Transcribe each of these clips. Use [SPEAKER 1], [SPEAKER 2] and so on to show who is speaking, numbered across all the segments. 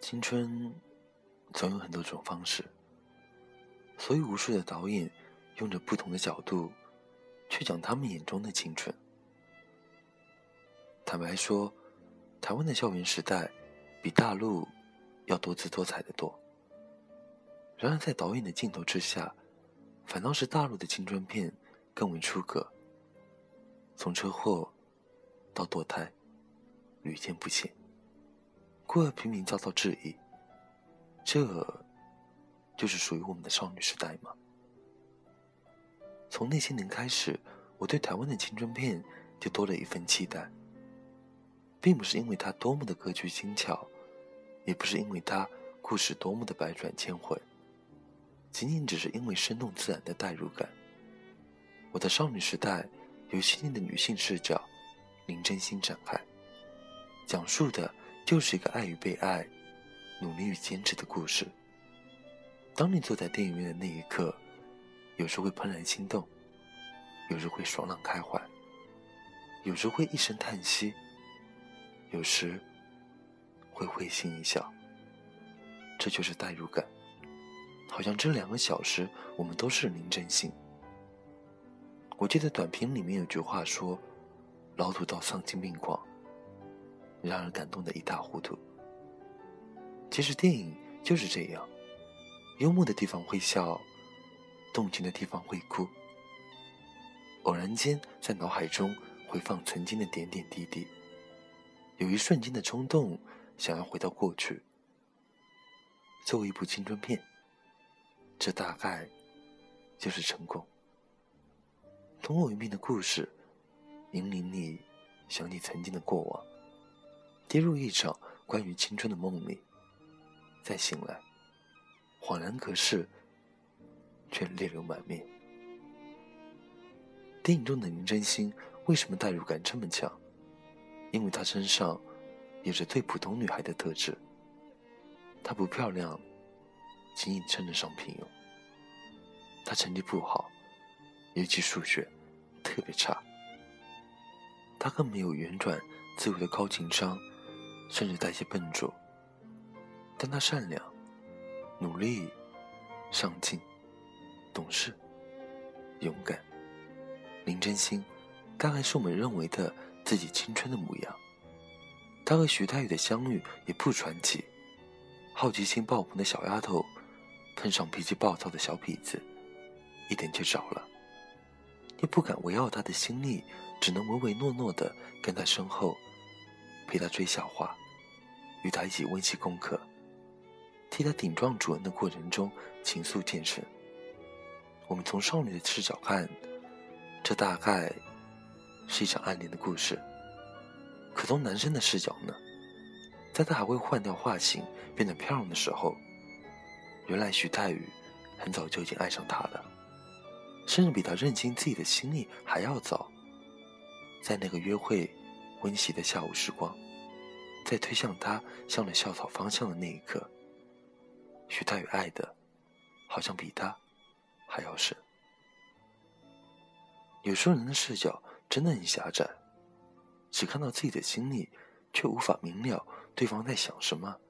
[SPEAKER 1] 青春总有很多种方式，所以无数的导演用着不同的角度去讲他们眼中的青春。坦白说，台湾的校园时代比大陆要多姿多彩的多。然而，在导演的镜头之下，反倒是大陆的青春片更为出格。从车祸到堕胎，屡见不鲜。孤儿频频遭到质疑，这就是属于我们的少女时代吗？从那些年开始，我对台湾的青春片就多了一份期待，并不是因为它多么的歌剧精巧，也不是因为它故事多么的百转千回，仅仅只是因为生动自然的代入感。我的少女时代由细腻的女性视角，林真心展开，讲述的。就是一个爱与被爱、努力与坚持的故事。当你坐在电影院的那一刻，有时会怦然心动，有时会爽朗开怀，有时会一声叹息，有时会会心一笑。这就是代入感，好像这两个小时我们都是林真心。我记得短片里面有句话说：“老土到丧心病狂。”让人感动的一塌糊涂。其实电影就是这样，幽默的地方会笑，动情的地方会哭。偶然间在脑海中回放曾经的点点滴滴，有一瞬间的冲动，想要回到过去。作为一部青春片，这大概就是成功。通过一遍的故事，引领你想起曾经的过往。跌入一场关于青春的梦里，再醒来，恍然隔世，却泪流满面。电影中的林真心为什么代入感这么强？因为她身上有着最普通女孩的特质。她不漂亮，仅仅称得上平庸。她成绩不好，尤其数学特别差。她更没有圆转自我的高情商。甚至带些笨拙，但他善良、努力、上进、懂事、勇敢。林真心，大概是我们认为的自己青春的模样。他和徐太宇的相遇也不传奇，好奇心爆棚的小丫头，碰上脾气暴躁的小痞子，一点就着了，又不敢围绕他的心力，只能唯唯诺诺的跟在身后。陪他追小花，与他一起温习功课，替他顶撞主人的过程中情愫渐深。我们从少女的视角看，这大概是一场暗恋的故事。可从男生的视角呢？在他还未换掉发型变得漂亮的时候，原来徐太宇很早就已经爱上他了，甚至比他认清自己的心意还要早。在那个约会。温习的下午时光，在推向他向着校草方向的那一刻，徐太宇爱的，好像比他还要深。有时候人的视角真的很狭窄，只看到自己的经历，却无法明了对方在想什么。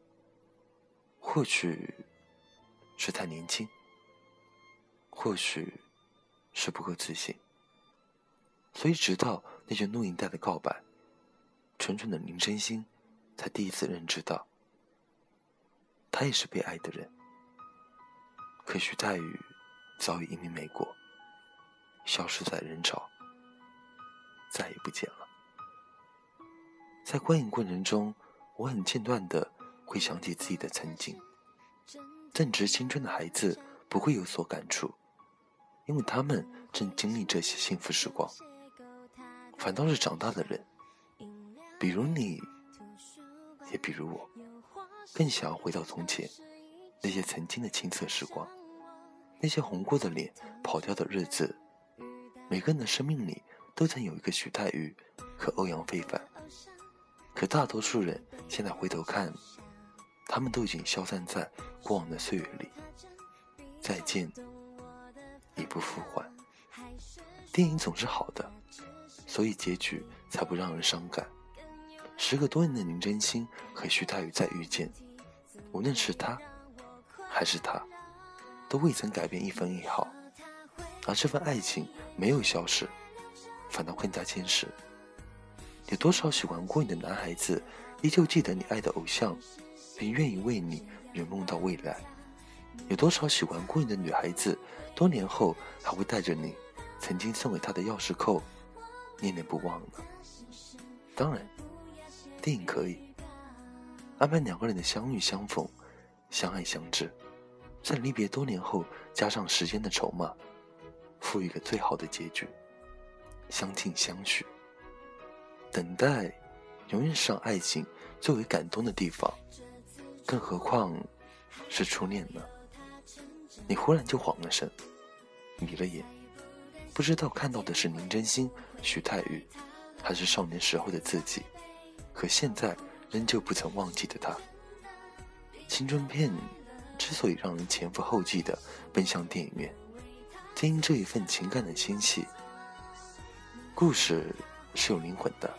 [SPEAKER 1] 或许是太年轻，或许是不够自信，所以直到那句录音带的告白。纯纯的林真心，才第一次认知到，他也是被爱的人。可徐太宇早已移民美国，消失在人潮，再也不见了。在观影过程中，我很间断的会想起自己的曾经。正值青春的孩子不会有所感触，因为他们正经历这些幸福时光。反倒是长大的人。比如你，也比如我，更想要回到从前，那些曾经的青涩时光，那些红过的脸、跑掉的日子。每个人的生命里，都曾有一个徐太宇和欧阳非凡。可大多数人现在回头看，他们都已经消散在过往的岁月里，再见，已不复还。电影总是好的，所以结局才不让人伤感。时隔多年的林真心和徐太宇再遇见，无论是他，还是他，都未曾改变一分一毫，而这份爱情没有消失，反倒更加坚实。有多少喜欢过你的男孩子，依旧记得你爱的偶像，并愿意为你圆梦到未来？有多少喜欢过你的女孩子，多年后还会带着你曾经送给她的钥匙扣，念念不忘呢？当然。电影可以安排两个人的相遇相逢，相爱相知，在离别多年后加上时间的筹码，赋予一个最好的结局，相敬相许。等待，永远是让爱情最为感动的地方，更何况是初恋呢？你忽然就晃了神，迷了眼，不知道看到的是林真心、徐太宇，还是少年时候的自己。可现在仍旧不曾忘记的他。青春片之所以让人前赴后继的奔向电影院，皆因这一份情感的纤细。故事是有灵魂的，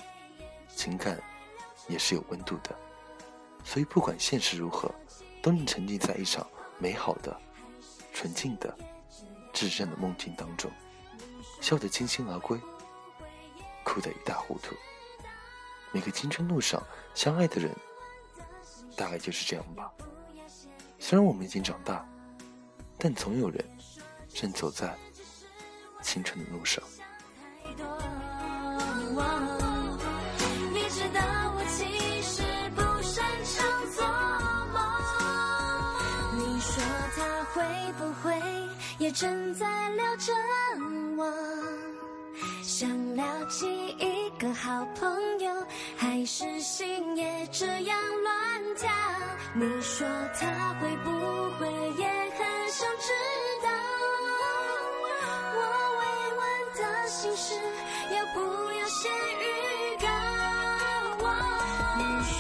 [SPEAKER 1] 情感也是有温度的，所以不管现实如何，都能沉浸在一场美好的、纯净的、至真的梦境当中，笑得清心而归，哭得一塌糊涂。每个青春路上相爱的人，大概就是这样吧。虽然我们已经长大，但总有人正走在青春的路上。正在聊着我？想聊起一个好朋友，还是心也这样乱跳？你说他会不会也很想知道我未完的心事？要不要先预告？你说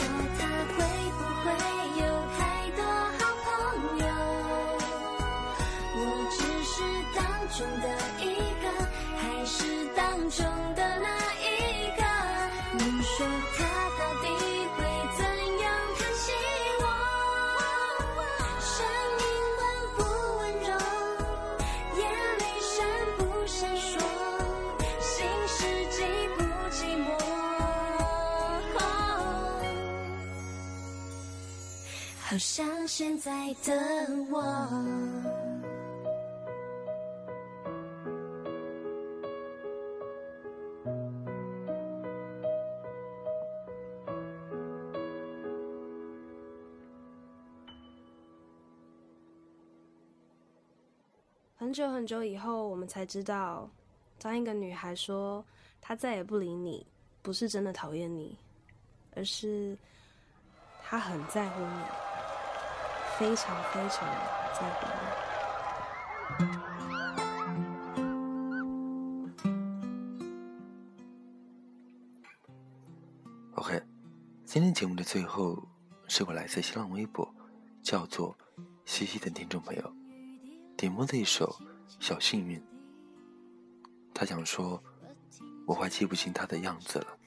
[SPEAKER 1] 说他到底会怎样看起我？声音温不温柔，眼里闪不闪烁，心事寂不寂寞？好像现在的我。
[SPEAKER 2] 很久很久以后，我们才知道，当一个女孩说她再也不理你，不是真的讨厌你，而是她很在乎你，非常非常在乎
[SPEAKER 1] 你。OK，今天节目的最后是我来自新浪微博，叫做西西的听众朋友。点播的一首《小幸运》，他想说，我快记不清他的样子了，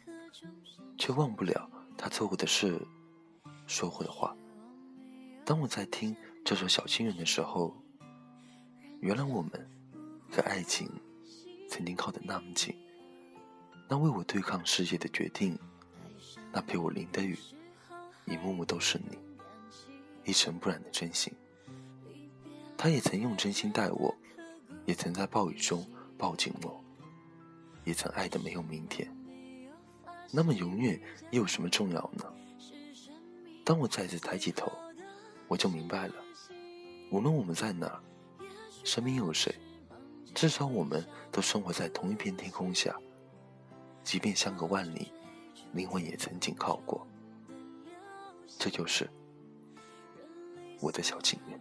[SPEAKER 1] 却忘不了他做过的事，说过的话。当我在听这首《小幸运》的时候，原来我们和爱情曾经靠得那么近，那为我对抗世界的决定，那陪我淋的雨，一幕幕都是你，一尘不染的真心。他也曾用真心待我，也曾在暴雨中抱紧我，也曾爱的没有明天。那么永远又有什么重要呢？当我再次抬起头，我就明白了，无论我们在哪儿，身边有谁，至少我们都生活在同一片天空下。即便相隔万里，灵魂也曾紧靠过。这就是我的小情人。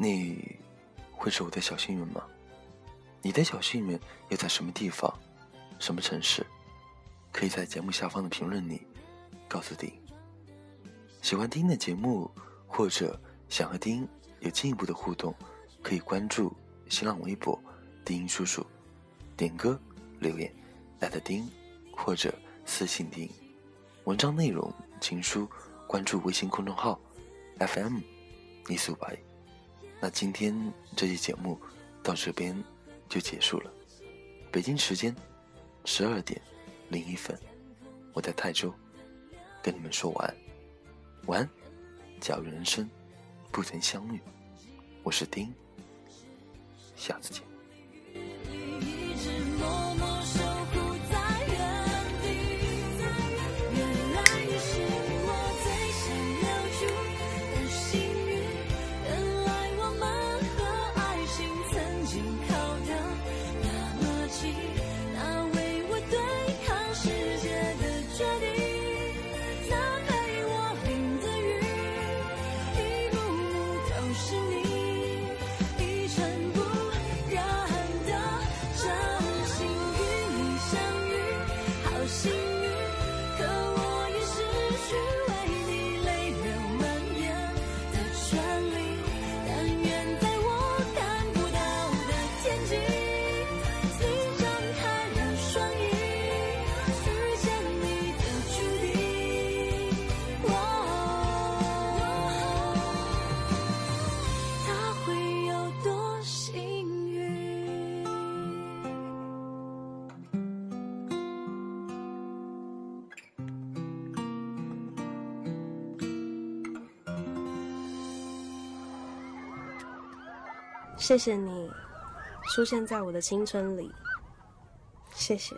[SPEAKER 1] 你会是我的小幸运吗？你的小幸运又在什么地方、什么城市？可以在节目下方的评论里告诉丁。喜欢丁的节目，或者想和丁有进一步的互动，可以关注新浪微博“丁叔叔”，点歌留言艾特丁，或者私信丁。文章内容情书关注微信公众号 FM 一四五八一。那今天这期节目到这边就结束了。北京时间十二点零一分，我在泰州跟你们说晚安。晚安，假如人生不曾相遇，我是丁，下次见。
[SPEAKER 3] 心。
[SPEAKER 2] 谢谢你出现在我的青春里，谢谢。